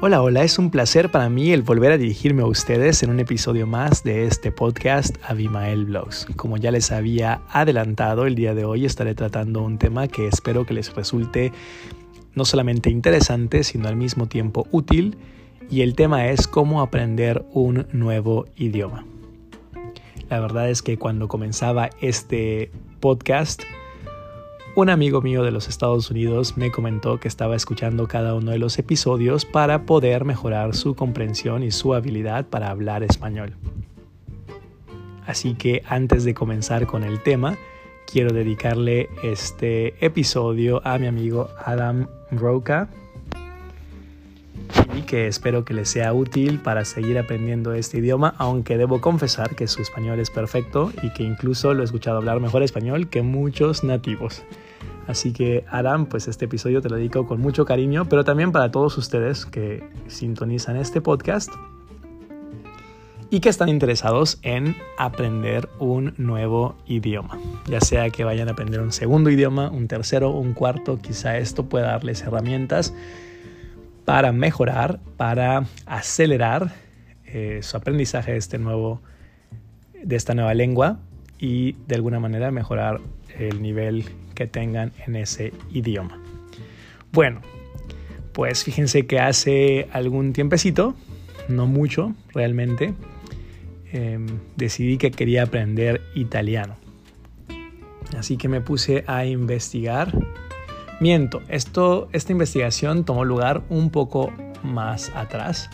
Hola, hola, es un placer para mí el volver a dirigirme a ustedes en un episodio más de este podcast Abimael Blogs. Como ya les había adelantado, el día de hoy estaré tratando un tema que espero que les resulte no solamente interesante, sino al mismo tiempo útil, y el tema es cómo aprender un nuevo idioma. La verdad es que cuando comenzaba este podcast, un amigo mío de los Estados Unidos me comentó que estaba escuchando cada uno de los episodios para poder mejorar su comprensión y su habilidad para hablar español. Así que antes de comenzar con el tema, quiero dedicarle este episodio a mi amigo Adam Roca y que espero que le sea útil para seguir aprendiendo este idioma, aunque debo confesar que su español es perfecto y que incluso lo he escuchado hablar mejor español que muchos nativos. Así que Adam, pues este episodio te lo dedico con mucho cariño, pero también para todos ustedes que sintonizan este podcast y que están interesados en aprender un nuevo idioma. Ya sea que vayan a aprender un segundo idioma, un tercero, un cuarto, quizá esto pueda darles herramientas para mejorar, para acelerar eh, su aprendizaje de, este nuevo, de esta nueva lengua y de alguna manera mejorar el nivel que tengan en ese idioma. Bueno, pues fíjense que hace algún tiempecito, no mucho realmente, em, decidí que quería aprender italiano. Así que me puse a investigar. Miento, esto, esta investigación tomó lugar un poco más atrás.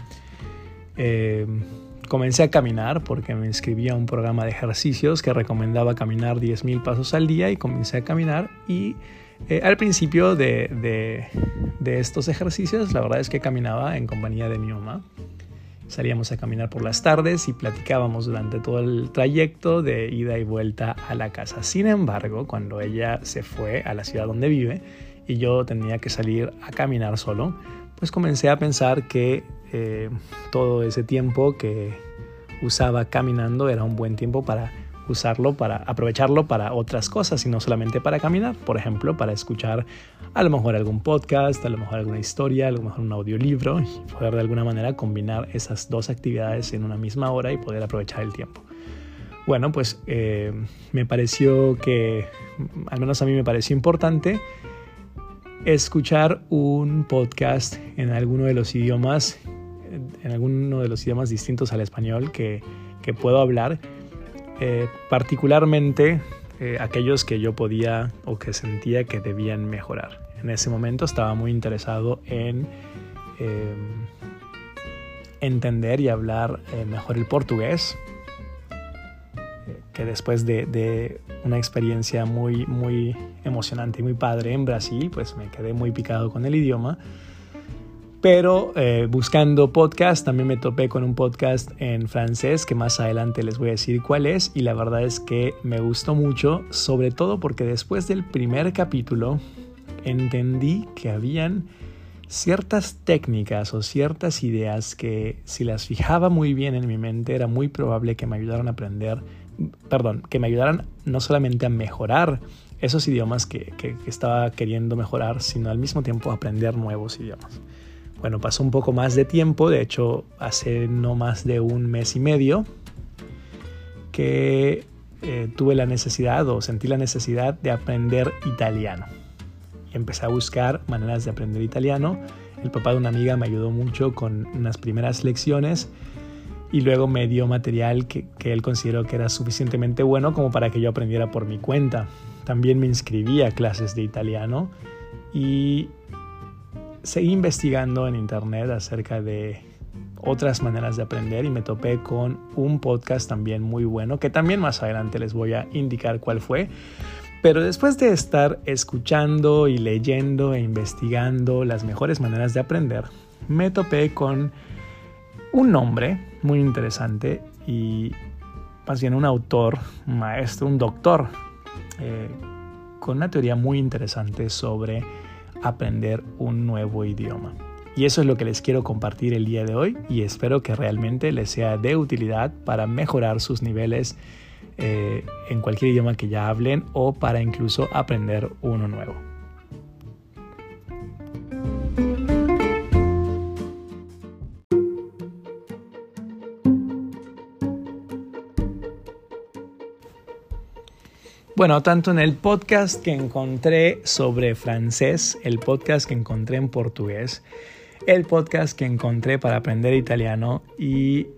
Em, comencé a caminar porque me inscribí a un programa de ejercicios que recomendaba caminar 10.000 pasos al día y comencé a caminar y eh, al principio de, de, estos ejercicios la verdad es que caminaba en compañía de mi mamá. Salíamos a caminar por las tardes y platicábamos durante todo el trayecto de ida y vuelta a la casa. Sin embargo, cuando ella se fue a la ciudad donde vive y yo tenía que salir a caminar solo, pues comencé a pensar que eh, todo ese tiempo que usaba caminando era un buen tiempo para usarlo, para aprovecharlo para otras cosas y no solamente para caminar, por ejemplo, para escuchar a lo mejor algún podcast, a lo mejor alguna historia, a lo mejor un audiolibro y poder de alguna manera combinar esas dos actividades en una misma hora y poder aprovechar el tiempo. Bueno, pues eh, me pareció que, al menos a mí me pareció importante, escuchar un podcast en alguno de los idiomas en alguno de los idiomas distintos al español que, puedo hablar, eh, particularmente eh, aquellos que yo podía o que sentía que debían mejorar. En ese momento estaba muy interesado en eh, entender y hablar mejor el portugués, que después de, de, una experiencia muy, muy emocionante y muy padre en Brasil, pues me quedé muy picado con el idioma pero eh, buscando podcast también me topé con un podcast en francés que más adelante les voy a decir cuál es y la verdad es que me gustó mucho, sobre todo porque después del primer capítulo entendí que habían ciertas técnicas o ciertas ideas que si las fijaba muy bien en mi mente era muy probable que me ayudaran a aprender, perdón, que me ayudaran no solamente a mejorar esos idiomas que, que estaba queriendo mejorar, sino al mismo tiempo aprender nuevos idiomas. Bueno, pasó un poco más de tiempo, de hecho hace no más de un mes y medio que eh, tuve la necesidad o sentí la necesidad de aprender italiano. Y empecé a buscar maneras de aprender italiano. El papá de una amiga me ayudó mucho con unas primeras lecciones y luego me dio material que, él consideró que era suficientemente bueno como para que yo aprendiera por mi cuenta. También me inscribí a clases de italiano y seguí investigando en internet acerca de otras maneras de aprender y me topé con un podcast también muy bueno que también más adelante les voy a indicar cuál fue. Pero después de estar escuchando y leyendo e investigando las mejores maneras de aprender, me topé con un nombre muy interesante y más bien un autor, un maestro, un doctor, eh, con una teoría muy interesante sobre aprender un nuevo idioma. Y eso es lo que les quiero compartir el día de hoy y espero que realmente les sea de utilidad para mejorar sus niveles eh, en cualquier idioma que ya hablen o para incluso aprender uno nuevo. Bueno, tanto en el podcast que encontré sobre francés, el podcast que encontré en portugués, el podcast que encontré para aprender italiano y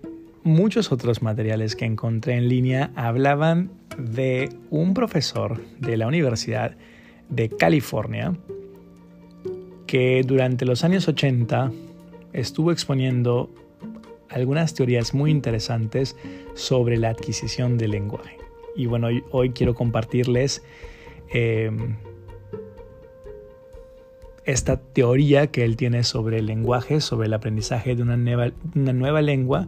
muchos otros materiales que encontré en línea hablaban de un profesor de la Universidad de California que durante los años 80 estuvo exponiendo algunas teorías muy interesantes sobre la adquisición del lenguaje. Y bueno, hoy, quiero compartirles eh, esta teoría que él tiene sobre el lenguaje, sobre el aprendizaje de una nueva, una nueva lengua,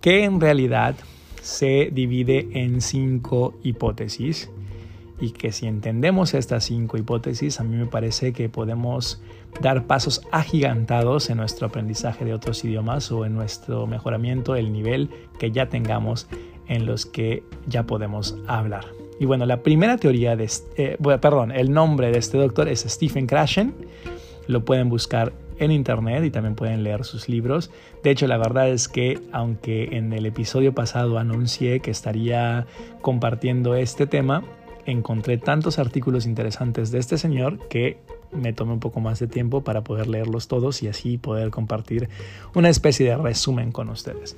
que en realidad se divide en cinco hipótesis y que si entendemos estas cinco hipótesis, a mí me parece que podemos dar pasos agigantados en nuestro aprendizaje de otros idiomas o en nuestro mejoramiento del nivel que ya tengamos en los que ya podemos hablar. Y bueno, la primera teoría de, eh, perdón, el nombre de este doctor es Stephen Krashen. Lo pueden buscar en internet y también pueden leer sus libros. De hecho, la verdad es que aunque en el episodio pasado anuncié que estaría compartiendo este tema, encontré tantos artículos interesantes de este señor que me tomé un poco más de tiempo para poder leerlos todos y así poder compartir una especie de resumen con ustedes.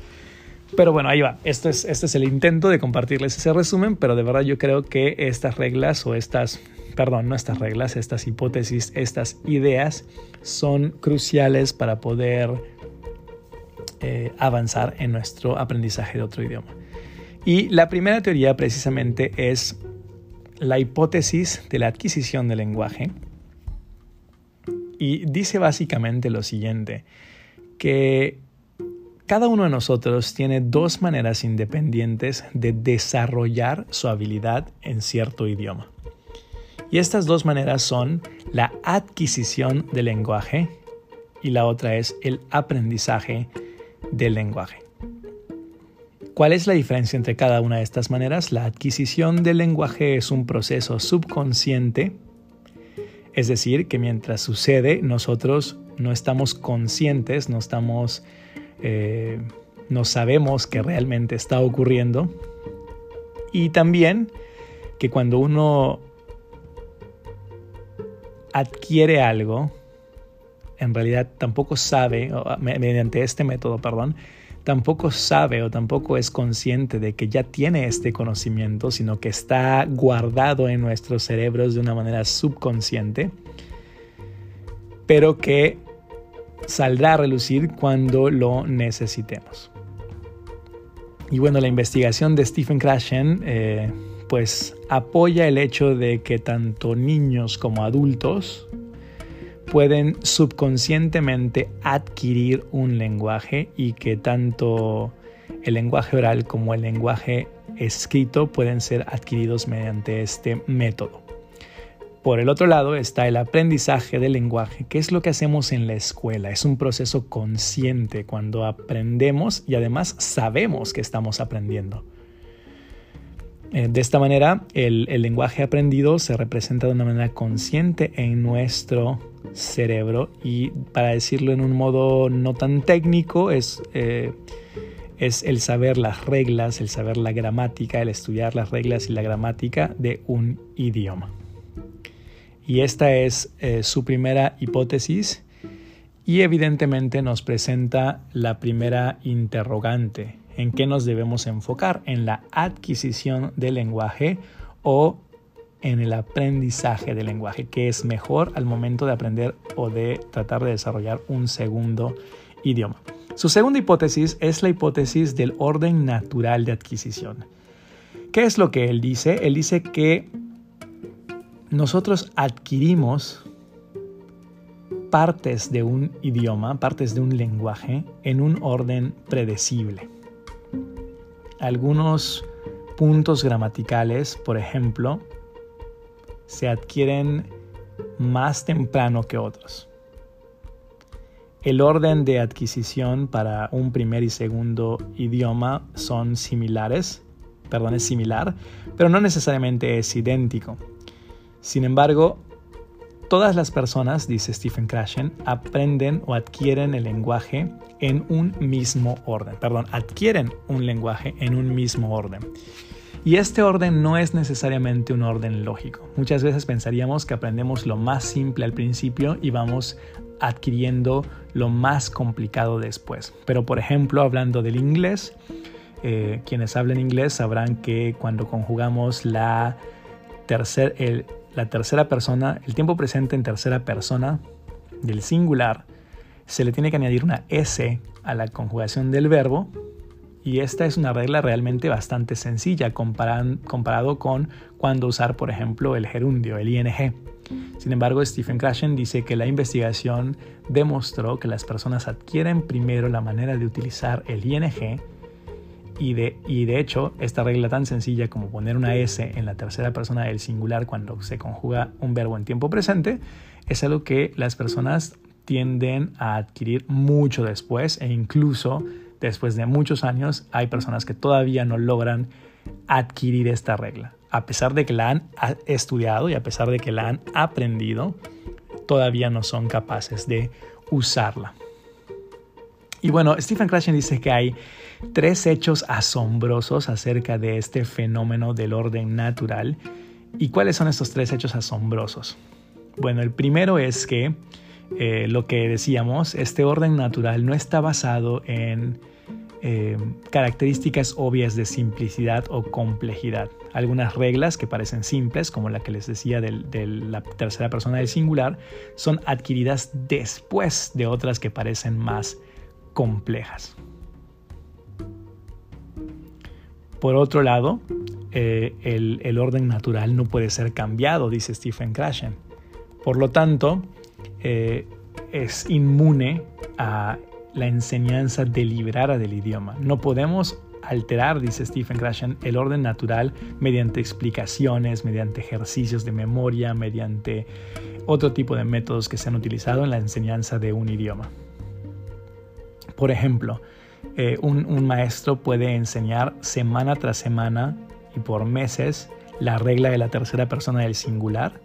Pero bueno, ahí va. Esto es, este es el intento de compartirles ese resumen, pero de verdad yo creo que estas reglas o estas, perdón, no estas reglas, estas hipótesis, estas ideas son cruciales para poder eh, avanzar en nuestro aprendizaje de otro idioma. Y la primera teoría precisamente es la hipótesis de la adquisición del lenguaje y dice básicamente lo siguiente, que cada uno de nosotros tiene dos maneras independientes de desarrollar su habilidad en cierto idioma. Y estas dos maneras son la adquisición del lenguaje y la otra es el aprendizaje del lenguaje. ¿Cuál es la diferencia entre cada una de estas maneras? La adquisición del lenguaje es un proceso subconsciente, es decir, que mientras sucede nosotros no estamos conscientes, no estamos, eh, no sabemos que realmente está ocurriendo. Y también que cuando uno adquiere algo, en realidad tampoco sabe, mediante este método, perdón, tampoco sabe o tampoco es consciente de que ya tiene este conocimiento, sino que está guardado en nuestros cerebros de una manera subconsciente, pero que saldrá a relucir cuando lo necesitemos. Y bueno, la investigación de Stephen Krashen eh, pues apoya el hecho de que tanto niños como adultos pueden subconscientemente adquirir un lenguaje y que tanto el lenguaje oral como el lenguaje escrito pueden ser adquiridos mediante este método. Por el otro lado está el aprendizaje del lenguaje, que es lo que hacemos en la escuela. Es un proceso consciente cuando aprendemos y además sabemos que estamos aprendiendo. Eh, de esta manera, el, lenguaje aprendido se representa de una manera consciente en nuestro cerebro y para decirlo en un modo no tan técnico es, eh, es el saber las reglas, el saber la gramática, el estudiar las reglas y la gramática de un idioma. Y esta es eh, su primera hipótesis y evidentemente nos presenta la primera interrogante en qué nos debemos enfocar, en la adquisición del lenguaje o en el aprendizaje del lenguaje, que es mejor al momento de aprender o de tratar de desarrollar un segundo idioma. Su segunda hipótesis es la hipótesis del orden natural de adquisición. ¿Qué es lo que él dice? Él dice que nosotros adquirimos partes de un idioma, partes de un lenguaje, en un orden predecible algunos puntos gramaticales, por ejemplo, se adquieren más temprano que otros. El orden de adquisición para un primer y segundo idioma son similares, perdón, es similar, pero no necesariamente es idéntico. Sin embargo, Todas las personas, dice Stephen Krashen, aprenden o adquieren el lenguaje en un mismo orden. Perdón, adquieren un lenguaje en un mismo orden. Y este orden no es necesariamente un orden lógico. Muchas veces pensaríamos que aprendemos lo más simple al principio y vamos adquiriendo lo más complicado después. Pero por ejemplo, hablando del inglés, eh, quienes hablan inglés sabrán que cuando conjugamos la, la tercera persona, el tiempo presente en tercera persona del singular, se le tiene que añadir una S a la conjugación del verbo y esta es una regla realmente bastante sencilla comparado con cuando usar, por ejemplo, el gerundio, el ing. Sin embargo, Stephen Krashen dice que la investigación demostró que las personas adquieren primero la manera de utilizar el ing y de, y de hecho, esta regla tan sencilla como poner una S en la tercera persona del singular cuando se conjuga un verbo en tiempo presente es algo que las personas tienden a adquirir mucho después e incluso después de muchos años hay personas que todavía no logran adquirir esta regla. A pesar de que la han estudiado y a pesar de que la han aprendido, todavía no son capaces de usarla. Y bueno, Stephen Krashen dice que hay tres hechos asombrosos acerca de este fenómeno del orden natural. ¿Y cuáles son estos tres hechos asombrosos? Bueno, el primero es que eh, lo que decíamos, este orden natural no está basado en eh, características obvias de simplicidad o complejidad. Algunas reglas que parecen simples, como la que les decía de la tercera persona del singular, son adquiridas después de otras que parecen más complejas. Por otro lado, eh, el, orden natural no puede ser cambiado, dice Stephen Krashen. Por lo tanto, eh, es inmune a la enseñanza deliberada del idioma. No podemos alterar, dice Stephen Krashen, el orden natural mediante explicaciones, mediante ejercicios de memoria, mediante otro tipo de métodos que se han utilizado en la enseñanza de un idioma. Por ejemplo, eh, un, maestro puede enseñar semana tras semana y por meses la regla de la tercera persona del singular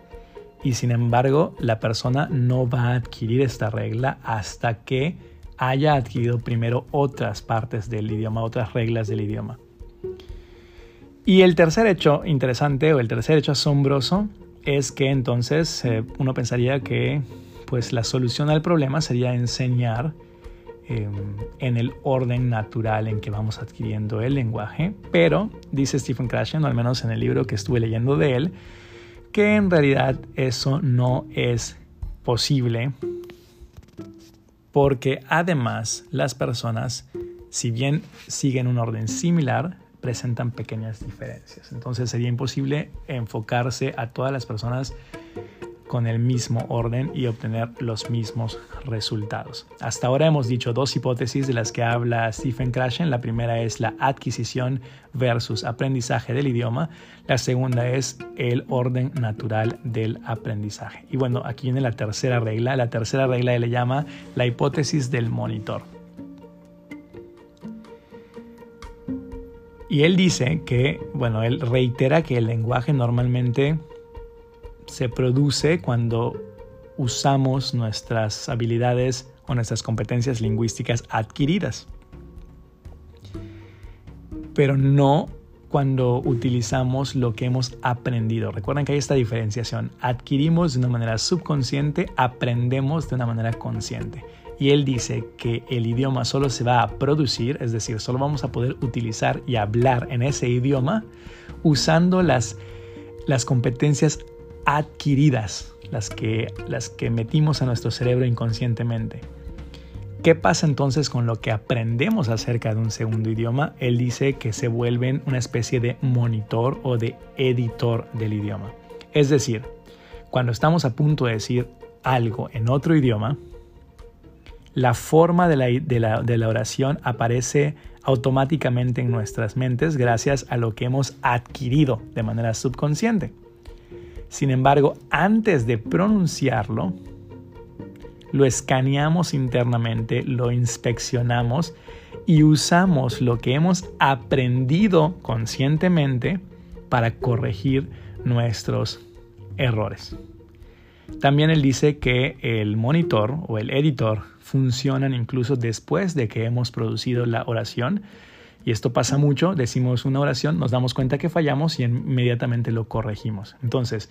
y sin embargo la persona no va a adquirir esta regla hasta que haya adquirido primero otras partes del idioma, otras reglas del idioma. Y el tercer hecho interesante o el tercer hecho asombroso es que entonces eh, uno pensaría que pues la solución al problema sería enseñar em, en el orden natural en que vamos adquiriendo el lenguaje, pero dice Stephen Krashen, al menos en el libro que estuve leyendo de él, que en realidad eso no es posible porque además las personas, si bien siguen un orden similar, presentan pequeñas diferencias. Entonces sería imposible enfocarse a todas las personas con el mismo orden y obtener los mismos resultados. Hasta ahora hemos dicho dos hipótesis de las que habla Stephen Krashen. La primera es la adquisición versus aprendizaje del idioma. La segunda es el orden natural del aprendizaje. Y bueno, aquí viene la tercera regla. La tercera regla le llama la hipótesis del monitor. Y él dice que, bueno, él reitera que el lenguaje normalmente se produce cuando usamos nuestras habilidades o nuestras competencias lingüísticas adquiridas, pero no cuando utilizamos lo que hemos aprendido. Recuerden que hay esta diferenciación. Adquirimos de una manera subconsciente, aprendemos de una manera consciente. Y él dice que el idioma solo se va a producir, es decir, solo vamos a poder utilizar y hablar en ese idioma usando las, las competencias adquiridas, las que, las que metimos a nuestro cerebro inconscientemente. ¿Qué pasa entonces con lo que aprendemos acerca de un segundo idioma? Él dice que se vuelven una especie de monitor o de editor del idioma. Es decir, cuando estamos a punto de decir algo en otro idioma, la forma de la, de la, oración aparece automáticamente en nuestras mentes gracias a lo que hemos adquirido de manera subconsciente. Sin embargo, antes de pronunciarlo, lo escaneamos internamente, lo inspeccionamos y usamos lo que hemos aprendido conscientemente para corregir nuestros errores. También él dice que el monitor o el editor funcionan incluso después de que hemos producido la oración Y esto pasa mucho, decimos una oración, nos damos cuenta que fallamos y inmediatamente lo corregimos. Entonces,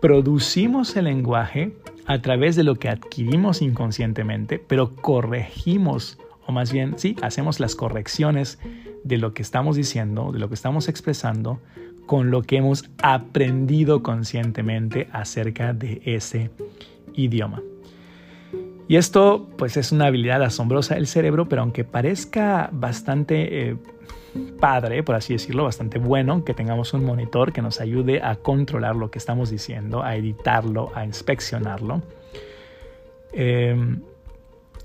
producimos el lenguaje a través de lo que adquirimos inconscientemente, pero corregimos, o más bien, sí, hacemos las correcciones de lo que estamos diciendo, de lo que estamos expresando, con lo que hemos aprendido conscientemente acerca de ese idioma. Y esto pues es una habilidad asombrosa del cerebro, pero aunque parezca bastante eh, padre, por así decirlo, bastante bueno que tengamos un monitor que nos ayude a controlar lo que estamos diciendo, a editarlo, a inspeccionarlo. Em,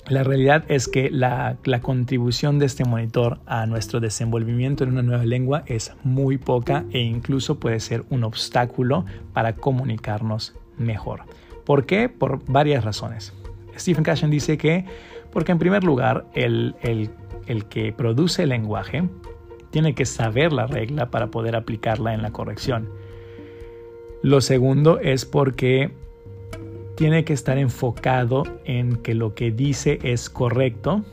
la realidad es que la, la, contribución de este monitor a nuestro desenvolvimiento en una nueva lengua es muy poca e incluso puede ser un obstáculo para comunicarnos mejor. ¿Por qué? Por varias razones. Stephen Cashin dice que, porque en primer lugar, el, que produce el lenguaje tiene que saber la regla para poder aplicarla en la corrección. Lo segundo es porque tiene que estar enfocado en que lo que dice es correcto,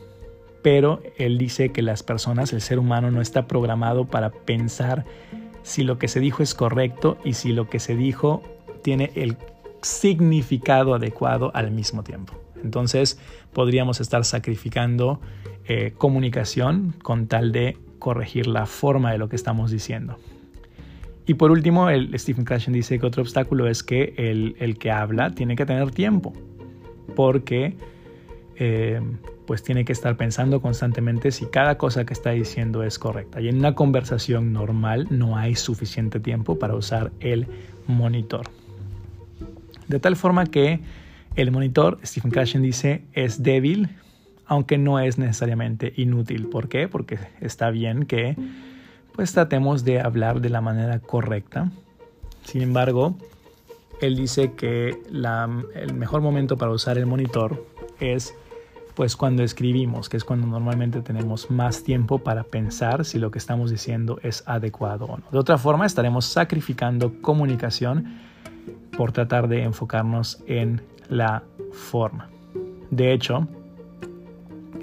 pero él dice que las personas, el ser humano, no está programado para pensar si lo que se dijo es correcto y si lo que se dijo tiene el significado adecuado al mismo tiempo. Entonces podríamos estar sacrificando eh, comunicación con tal de corregir la forma de lo que estamos diciendo. Y por último, el Stephen Krashen dice que otro obstáculo es que el, que habla tiene que tener tiempo, porque eh, pues tiene que estar pensando constantemente si cada cosa que está diciendo es correcta. Y en una conversación normal no hay suficiente tiempo para usar el monitor. De tal forma que el monitor, Stephen Krashen dice, es débil, aunque no es necesariamente inútil. ¿Por qué? Porque está bien que pues tratemos de hablar de la manera correcta. Sin embargo, él dice que el mejor momento para usar el monitor es pues cuando escribimos, que es cuando normalmente tenemos más tiempo para pensar si lo que estamos diciendo es adecuado o no. De otra forma, estaremos sacrificando comunicación por tratar de enfocarnos en la forma. De hecho,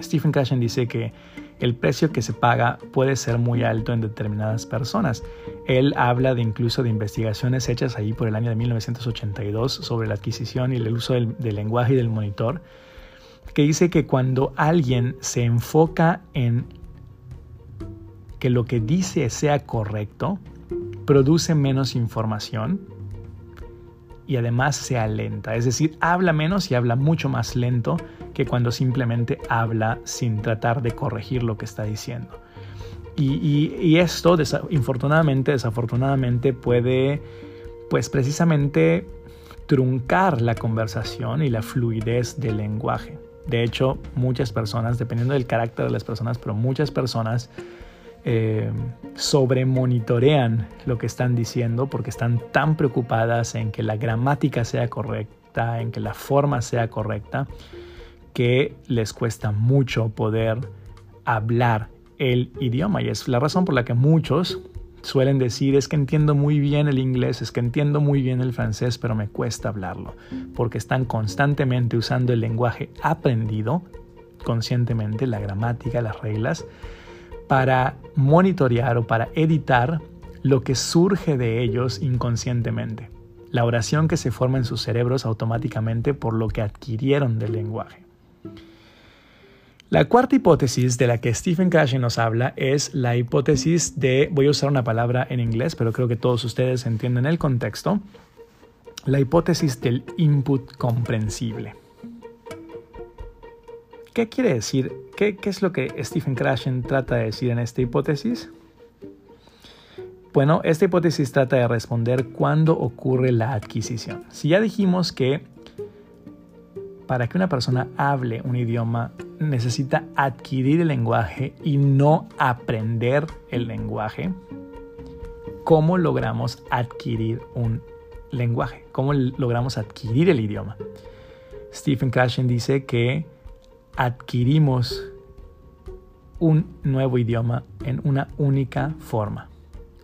Stephen Krashen dice que el precio que se paga puede ser muy alto en determinadas personas. Él habla de incluso de investigaciones hechas ahí por el año de 1982 sobre la adquisición y el uso del, del lenguaje y del monitor, que dice que cuando alguien se enfoca en que lo que dice sea correcto, produce menos información y además se lenta, es decir, habla menos y habla mucho más lento que cuando simplemente habla sin tratar de corregir lo que está diciendo. Y, esto, infortunadamente, desafortunadamente, puede, pues precisamente, truncar la conversación y la fluidez del lenguaje. De hecho, muchas personas, dependiendo del carácter de las personas, pero muchas personas eh, sobremonitorean lo que están diciendo porque están tan preocupadas en que la gramática sea correcta, en que la forma sea correcta, que les cuesta mucho poder hablar el idioma. Y es la razón por la que muchos suelen decir es que entiendo muy bien el inglés, es que entiendo muy bien el francés, pero me cuesta hablarlo, porque están constantemente usando el lenguaje aprendido conscientemente, la gramática, las reglas, para monitorear o para editar lo que surge de ellos inconscientemente, la oración que se forma en sus cerebros automáticamente por lo que adquirieron del lenguaje. La cuarta hipótesis de la que Stephen Krashen nos habla es la hipótesis de, voy a usar una palabra en inglés, pero creo que todos ustedes entienden el contexto, la hipótesis del input comprensible. ¿Qué quiere decir ¿Qué, es lo que Stephen Krashen trata de decir en esta hipótesis? Bueno, esta hipótesis trata de responder cuándo ocurre la adquisición. Si ya dijimos que para que una persona hable un idioma necesita adquirir el lenguaje y no aprender el lenguaje, ¿cómo logramos adquirir un lenguaje? ¿Cómo logramos adquirir el idioma? Stephen Krashen dice que adquirimos un nuevo idioma en una única forma,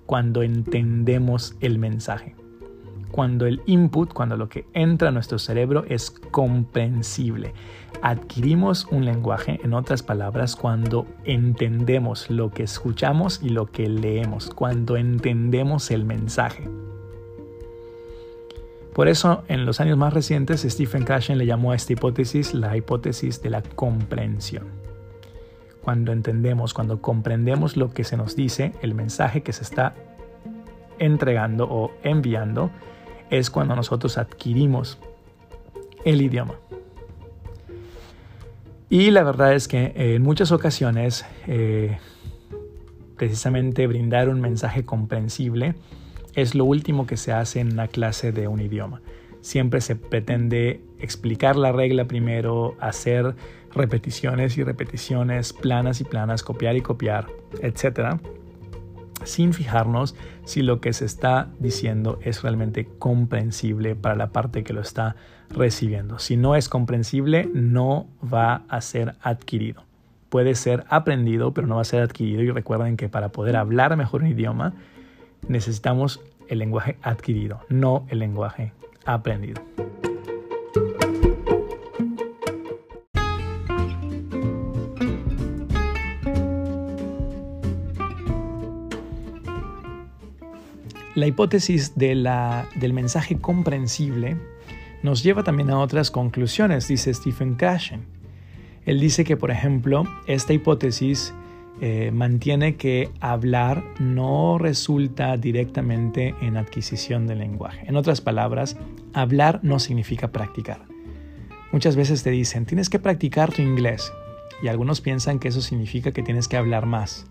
cuando entendemos el mensaje. cuando el input, cuando lo que entra a nuestro cerebro es comprensible. Adquirimos un lenguaje, en otras palabras, cuando entendemos lo que escuchamos y lo que leemos, cuando entendemos el mensaje. Por eso, en los años más recientes, Stephen Krashen le llamó a esta hipótesis la hipótesis de la comprensión. Cuando entendemos, cuando comprendemos lo que se nos dice, el mensaje que se está entregando o enviando, es cuando nosotros adquirimos el idioma. Y la verdad es que en muchas ocasiones, eh, precisamente brindar un mensaje comprensible es lo último que se hace en una clase de un idioma. Siempre se pretende explicar la regla primero, hacer repeticiones y repeticiones, planas y planas, copiar y copiar, etc sin fijarnos si lo que se está diciendo es realmente comprensible para la parte que lo está recibiendo. Si no es comprensible, no va a ser adquirido. Puede ser aprendido, pero no va a ser adquirido. Y recuerden que para poder hablar mejor un idioma, necesitamos el lenguaje adquirido, no el lenguaje aprendido. La hipótesis del mensaje comprensible nos lleva también a otras conclusiones, dice Stephen Cashen. Él dice que, por ejemplo, esta hipótesis eh, mantiene que hablar no resulta directamente en adquisición del lenguaje. En otras palabras, hablar no significa practicar. Muchas veces te dicen, tienes que practicar tu inglés, y algunos piensan que eso significa que tienes que hablar más.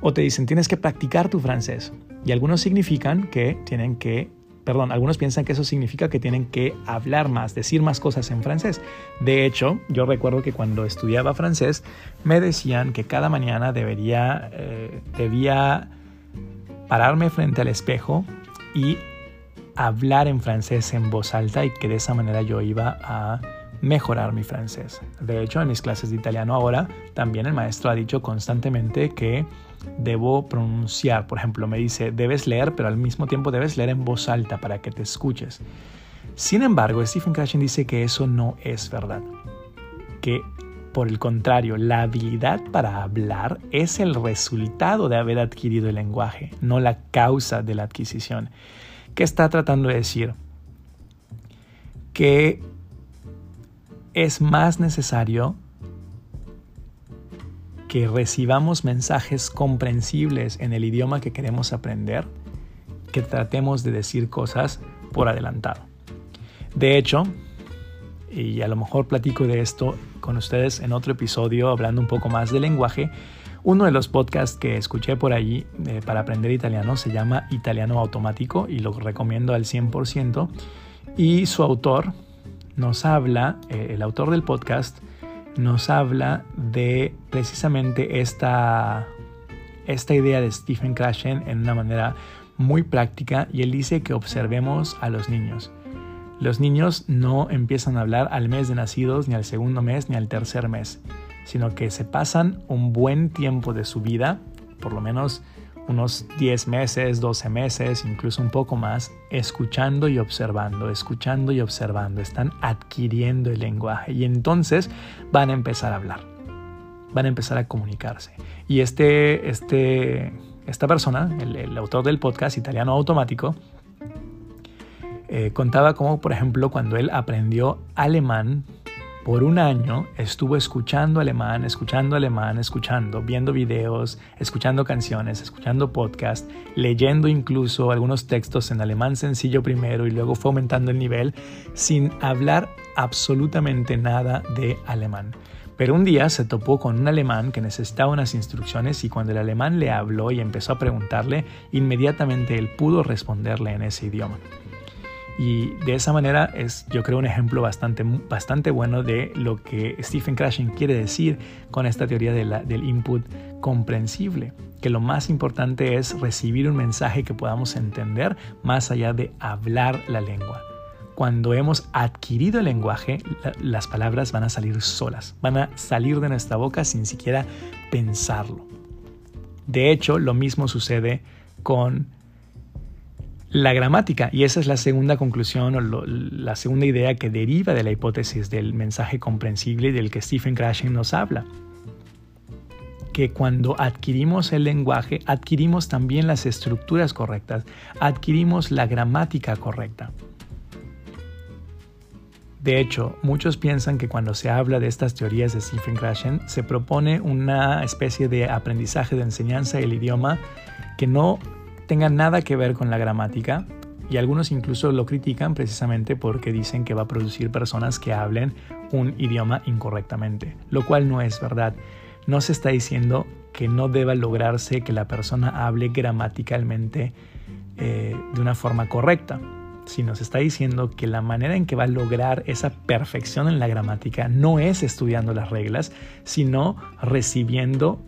O te dicen, tienes que practicar tu francés, y algunos significan que tienen que, perdón, algunos piensan que eso significa que tienen que hablar más, decir más cosas en francés. De hecho, yo recuerdo que cuando estudiaba francés me decían que cada mañana debería, eh, debía pararme frente al espejo y hablar en francés en voz alta y que de esa manera yo iba a mejorar mi francés. De hecho, en mis clases de italiano ahora también el maestro ha dicho constantemente que debo pronunciar. Por ejemplo, me dice, debes leer, pero al mismo tiempo debes leer en voz alta para que te escuches. Sin embargo, Stephen Krashen dice que eso no es verdad. Que por el contrario, la habilidad para hablar es el resultado de haber adquirido el lenguaje, no la causa de la adquisición. ¿Qué está tratando de decir? Que es más necesario que recibamos mensajes comprensibles en el idioma que queremos aprender, que tratemos de decir cosas por adelantado. De hecho, y a lo mejor platico de esto con ustedes en otro episodio hablando un poco más de lenguaje, uno de los podcasts que escuché por allí eh, para aprender italiano se llama Italiano Automático y lo recomiendo al 100%. Y su autor nos habla, eh, el autor del podcast, nos habla de precisamente esta, esta idea de Stephen Krashen en una manera muy práctica y él dice que observemos a los niños. Los niños no empiezan a hablar al mes de nacidos, ni al segundo mes, ni al tercer mes, sino que se pasan un buen tiempo de su vida, por lo menos unos 10 meses, 12 meses, incluso un poco más, escuchando y observando, escuchando y observando. Están adquiriendo el lenguaje y entonces van a empezar a hablar, van a empezar a comunicarse. Y este, este, esta persona, el, autor del podcast italiano automático, eh, contaba cómo, por ejemplo, cuando él aprendió alemán por un año estuvo escuchando alemán, escuchando alemán, escuchando, viendo videos, escuchando canciones, escuchando podcasts, leyendo incluso algunos textos en alemán sencillo primero y luego fue aumentando el nivel sin hablar absolutamente nada de alemán. Pero un día se topó con un alemán que necesitaba unas instrucciones y cuando el alemán le habló y empezó a preguntarle, inmediatamente él pudo responderle en ese idioma. Y de esa manera es, yo creo, un ejemplo bastante, bastante bueno de lo que Stephen Krashen quiere decir con esta teoría del input comprensible, que lo más importante es recibir un mensaje que podamos entender más allá de hablar la lengua. Cuando hemos adquirido el lenguaje, las palabras van a salir solas, van a salir de nuestra boca sin siquiera pensarlo. De hecho, lo mismo sucede con la gramática. Y esa es la segunda conclusión o la segunda idea que deriva de la hipótesis del mensaje comprensible del que Stephen Krashen nos habla. Que cuando adquirimos el lenguaje, adquirimos también las estructuras correctas, adquirimos la gramática correcta. De hecho, muchos piensan que cuando se habla de estas teorías de Stephen Krashen, se propone una especie de aprendizaje de enseñanza del idioma que no tenga nada que ver con la gramática y algunos incluso lo critican precisamente porque dicen que va a producir personas que hablen un idioma incorrectamente, lo cual no es verdad. No se está diciendo que no deba lograrse que la persona hable gramaticalmente eh, de una forma correcta, sino se está diciendo que la manera en que va a lograr esa perfección en la gramática no es estudiando las reglas, sino recibiendo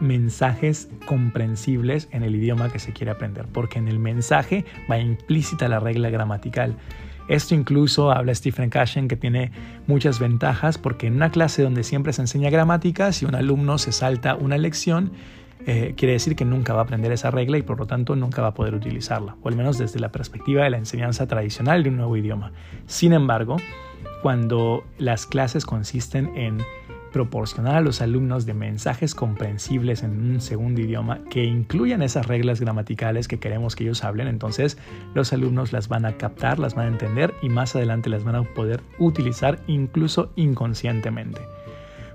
mensajes comprensibles en el idioma que se quiere aprender, porque en el mensaje va implícita la regla gramatical. Esto incluso habla Stephen Cashen que tiene muchas ventajas porque en una clase donde siempre se enseña gramática, si un alumno se salta una lección, eh, quiere decir que nunca va a aprender esa regla y por lo tanto nunca va a poder utilizarla, o al menos desde la perspectiva de la enseñanza tradicional de un nuevo idioma. Sin embargo, cuando las clases consisten en proporcionar a los alumnos de mensajes comprensibles en un segundo idioma que incluyan esas reglas gramaticales que queremos que ellos hablen, entonces los alumnos las van a captar, las van a entender y más adelante las van a poder utilizar incluso inconscientemente.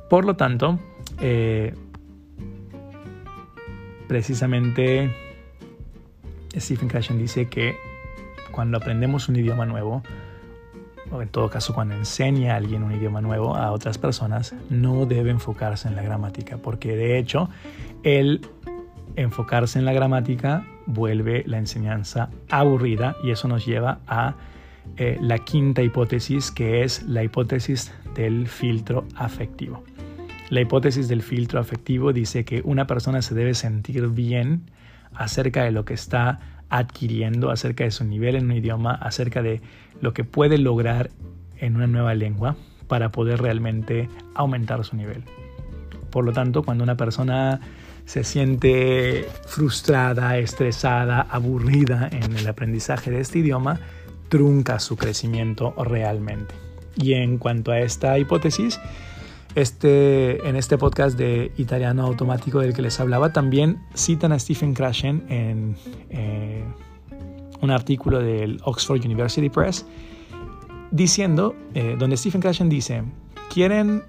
Por lo tanto, eh, precisamente Stephen Krashen dice que cuando aprendemos un idioma nuevo, o en todo caso cuando enseña a alguien un idioma nuevo a otras personas, no debe enfocarse en la gramática, porque de hecho el enfocarse en la gramática vuelve la enseñanza aburrida y eso nos lleva a eh, la quinta hipótesis, que es la hipótesis del filtro afectivo. La hipótesis del filtro afectivo dice que una persona se debe sentir bien acerca de lo que está adquiriendo acerca de su nivel en un idioma, acerca de lo que puede lograr en una nueva lengua para poder realmente aumentar su nivel. Por lo tanto, cuando una persona se siente frustrada, estresada, aburrida en el aprendizaje de este idioma, trunca su crecimiento realmente. Y en cuanto a esta hipótesis, este, en este podcast de italiano automático del que les hablaba, también citan a Stephen Krashen en eh, un artículo del Oxford University Press, diciendo, eh, donde Stephen Krashen dice, quieren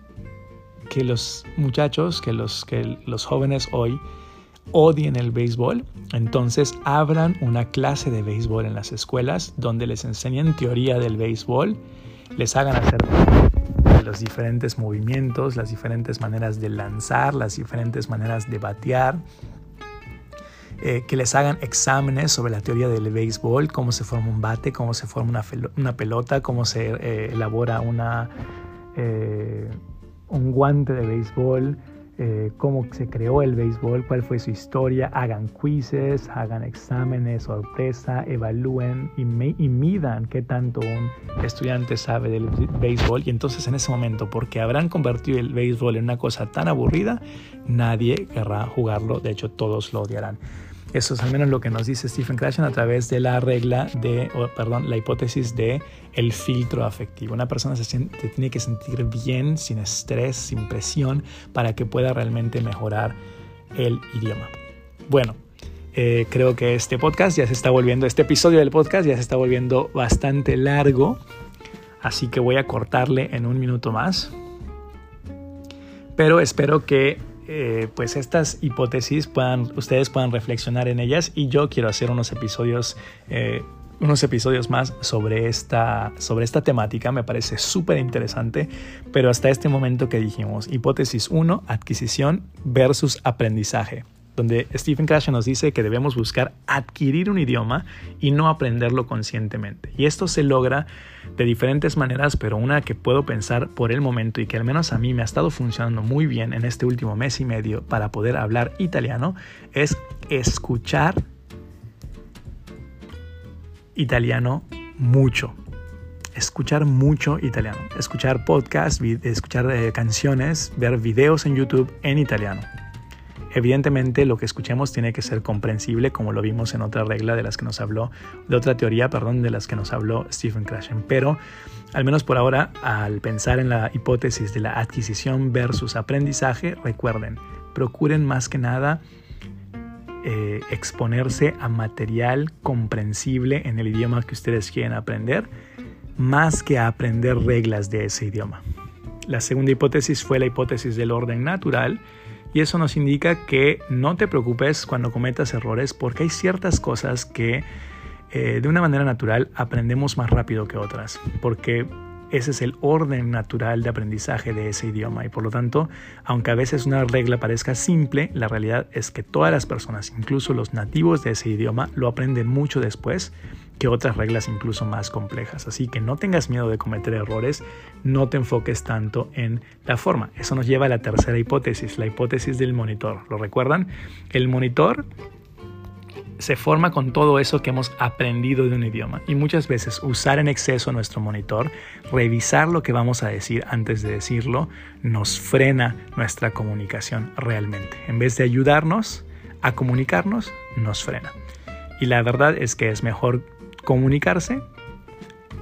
que los muchachos, que los, que los jóvenes hoy odien el béisbol, entonces abran una clase de béisbol en las escuelas donde les enseñen teoría del béisbol, les hagan hacer los diferentes movimientos, las diferentes maneras de lanzar, las diferentes maneras de batear, eh, que les hagan exámenes sobre la teoría del béisbol, cómo se forma un bate, cómo se forma una, pelota, cómo se eh, elabora una, eh, un guante de béisbol, eh, cómo se creó el béisbol, cuál fue su historia, hagan quizzes, hagan exámenes, sorpresa, evalúen y, y, midan qué tanto un estudiante sabe del béisbol. Y entonces en ese momento, porque habrán convertido el béisbol en una cosa tan aburrida, nadie querrá jugarlo, de hecho todos lo odiarán. Eso es al menos lo que nos dice Stephen Krashen a través de la regla de, perdón, la hipótesis de el filtro afectivo. Una persona se, tiene que sentir bien, sin estrés, sin presión, para que pueda realmente mejorar el idioma. Bueno, eh, creo que este podcast ya se está volviendo, este episodio del podcast ya se está volviendo bastante largo, así que voy a cortarle en un minuto más. Pero espero que eh, pues estas hipótesis puedan, ustedes puedan reflexionar en ellas y yo quiero hacer unos episodios, eh, unos episodios más sobre esta, sobre esta temática, me parece súper interesante, pero hasta este momento que dijimos, hipótesis 1, adquisición versus aprendizaje donde Stephen Krashen nos dice que debemos buscar adquirir un idioma y no aprenderlo conscientemente. Y esto se logra de diferentes maneras, pero una que puedo pensar por el momento y que al menos a mí me ha estado funcionando muy bien en este último mes y medio para poder hablar italiano es escuchar italiano mucho. Escuchar mucho italiano, escuchar podcasts, escuchar eh, canciones, ver videos en YouTube en italiano Evidentemente lo que escuchemos tiene que ser comprensible, como lo vimos en otra regla de las que nos habló, de otra teoría, perdón, de las que nos habló Stephen Krashen. Pero, al menos por ahora, al pensar en la hipótesis de la adquisición versus aprendizaje, recuerden, procuren más que nada eh, exponerse a material comprensible en el idioma que ustedes quieren aprender, más que a aprender reglas de ese idioma. La segunda hipótesis fue la hipótesis del orden natural, y eso nos indica que no te preocupes cuando cometas errores porque hay ciertas cosas que eh, de una manera natural aprendemos más rápido que otras, porque ese es el orden natural de aprendizaje de ese idioma. Y por lo tanto, aunque a veces una regla parezca simple, la realidad es que todas las personas, incluso los nativos de ese idioma, lo aprenden mucho después que otras reglas incluso más complejas. Así que no tengas miedo de cometer errores, no te enfoques tanto en la forma. Eso nos lleva a la tercera hipótesis, la hipótesis del monitor. ¿Lo recuerdan? El monitor se forma con todo eso que hemos aprendido de un idioma y muchas veces usar en exceso nuestro monitor, revisar lo que vamos a decir antes de decirlo, nos frena nuestra comunicación realmente. En vez de ayudarnos a comunicarnos, nos frena. Y la verdad es que es mejor comunicarse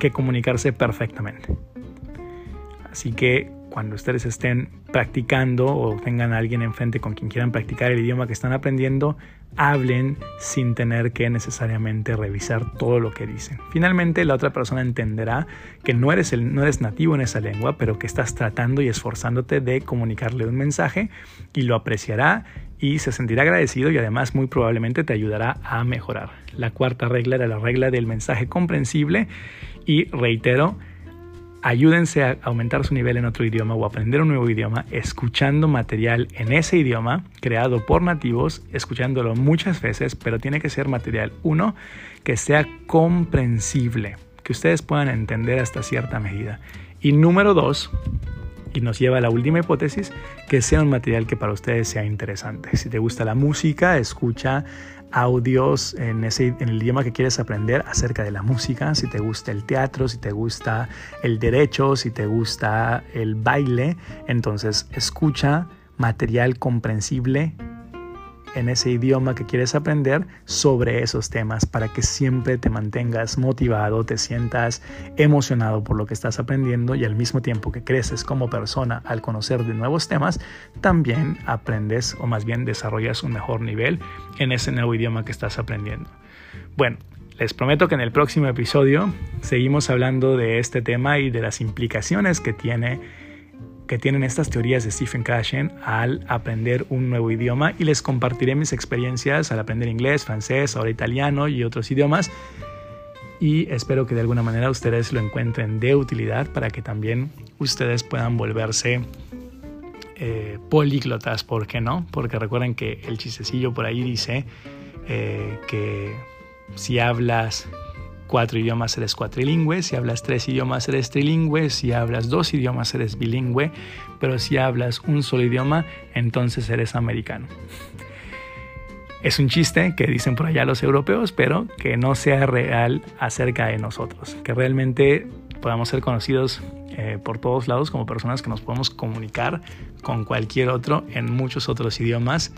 que comunicarse perfectamente. Así que cuando ustedes estén practicando o tengan a alguien enfrente con quien quieran practicar el idioma que están aprendiendo, hablen sin tener que necesariamente revisar todo lo que dicen. Finalmente, la otra persona entenderá que no eres, el, no eres nativo en esa lengua, pero que estás tratando y esforzándote de comunicarle un mensaje y lo apreciará y se sentirá agradecido y además muy probablemente te ayudará a mejorar. La cuarta regla era la regla del mensaje comprensible y reitero, ayúdense a aumentar su nivel en otro idioma o aprender un nuevo idioma escuchando material en ese idioma creado por nativos, escuchándolo muchas veces, pero tiene que ser material, uno, que sea comprensible, que ustedes puedan entender hasta cierta medida. Y número dos, y nos lleva a la última hipótesis, que sea un material que para ustedes sea interesante. Si te gusta la música, escucha audios en, ese, en el idioma que quieres aprender acerca de la música, si te gusta el teatro, si te gusta el derecho, si te gusta el baile, entonces escucha material comprensible en ese idioma que quieres aprender sobre esos temas para que siempre te mantengas motivado, te sientas emocionado por lo que estás aprendiendo y al mismo tiempo que creces como persona al conocer de nuevos temas, también aprendes o más bien desarrollas un mejor nivel en ese nuevo idioma que estás aprendiendo. Bueno, les prometo que en el próximo episodio seguimos hablando de este tema y de las implicaciones que tiene tienen estas teorías de Stephen Krashen al aprender un nuevo idioma y les compartiré mis experiencias al aprender inglés, francés, ahora italiano y otros idiomas y espero que de alguna manera ustedes lo encuentren de utilidad para que también ustedes puedan volverse eh, políglotas, ¿por qué no? Porque recuerden que el chistecillo por ahí dice eh, que si hablas cuatro idiomas eres cuatrilingüe, si hablas tres idiomas eres trilingüe, si hablas dos idiomas eres bilingüe, pero si hablas un solo idioma, entonces eres americano. Es un chiste que dicen por allá los europeos, pero que no sea real acerca de nosotros, que realmente podamos ser conocidos eh, por todos lados como personas que nos podemos comunicar con cualquier otro en muchos otros idiomas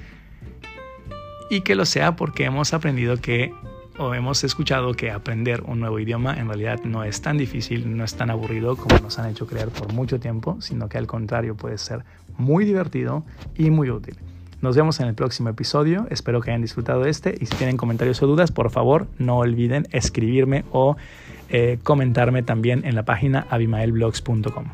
y que lo sea porque hemos aprendido que o hemos escuchado que aprender un nuevo idioma en realidad no es tan difícil, no es tan aburrido como nos han hecho creer por mucho tiempo, sino que al contrario puede ser muy divertido y muy útil. Nos vemos en el próximo episodio, espero que hayan disfrutado este y si tienen comentarios o dudas, por favor no olviden escribirme o eh, comentarme también en la página abimaelblogs.com.